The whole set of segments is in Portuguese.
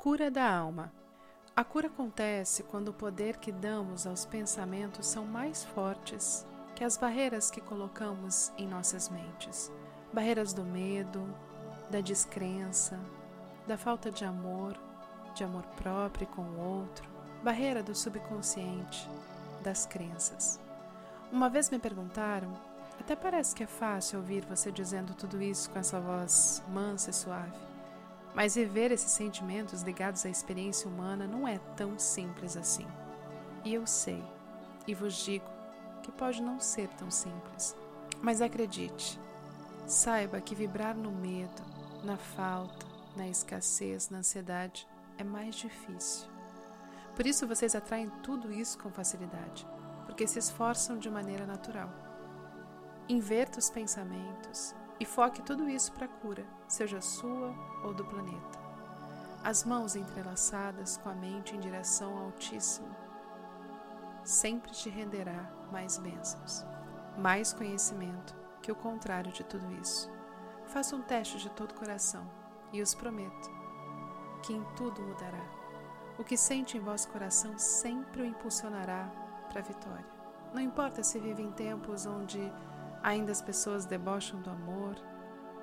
Cura da alma. A cura acontece quando o poder que damos aos pensamentos são mais fortes que as barreiras que colocamos em nossas mentes. Barreiras do medo, da descrença, da falta de amor, de amor próprio com o outro, barreira do subconsciente, das crenças. Uma vez me perguntaram, até parece que é fácil ouvir você dizendo tudo isso com essa voz mansa e suave. Mas viver esses sentimentos ligados à experiência humana não é tão simples assim. E eu sei, e vos digo, que pode não ser tão simples. Mas acredite, saiba que vibrar no medo, na falta, na escassez, na ansiedade é mais difícil. Por isso vocês atraem tudo isso com facilidade, porque se esforçam de maneira natural. Inverta os pensamentos, e foque tudo isso para a cura, seja sua ou do planeta. As mãos entrelaçadas com a mente em direção ao Altíssimo sempre te renderá mais bênçãos, mais conhecimento que o contrário de tudo isso. Faça um teste de todo o coração e os prometo que em tudo mudará. O que sente em vosso coração sempre o impulsionará para a vitória. Não importa se vive em tempos onde Ainda as pessoas debocham do amor,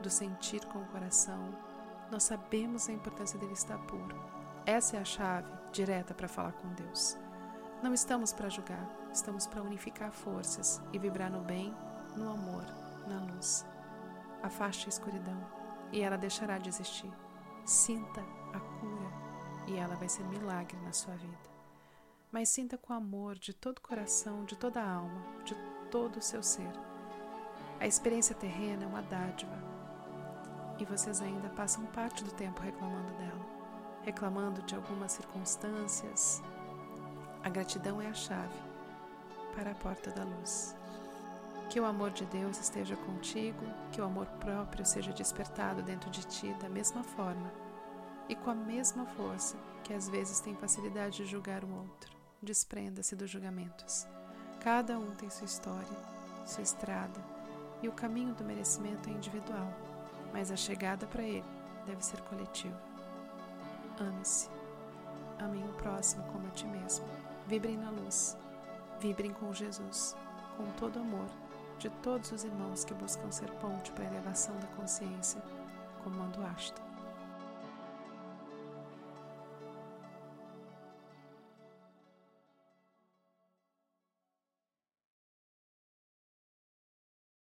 do sentir com o coração. Nós sabemos a importância dele estar puro. Essa é a chave direta para falar com Deus. Não estamos para julgar, estamos para unificar forças e vibrar no bem, no amor, na luz. Afaste a escuridão e ela deixará de existir. Sinta a cura e ela vai ser milagre na sua vida. Mas sinta com amor de todo o coração, de toda a alma, de todo o seu ser a experiência terrena é uma dádiva e vocês ainda passam parte do tempo reclamando dela, reclamando de algumas circunstâncias. A gratidão é a chave para a porta da luz. Que o amor de Deus esteja contigo, que o amor próprio seja despertado dentro de ti da mesma forma e com a mesma força que às vezes tem facilidade de julgar o outro. Desprenda-se dos julgamentos. Cada um tem sua história, sua estrada e o caminho do merecimento é individual, mas a chegada para ele deve ser coletiva. Ame-se. Amem o próximo como a ti mesmo. Vibrem na luz. Vibrem com Jesus, com todo amor de todos os irmãos que buscam ser ponte para a elevação da consciência, como mando Ashton.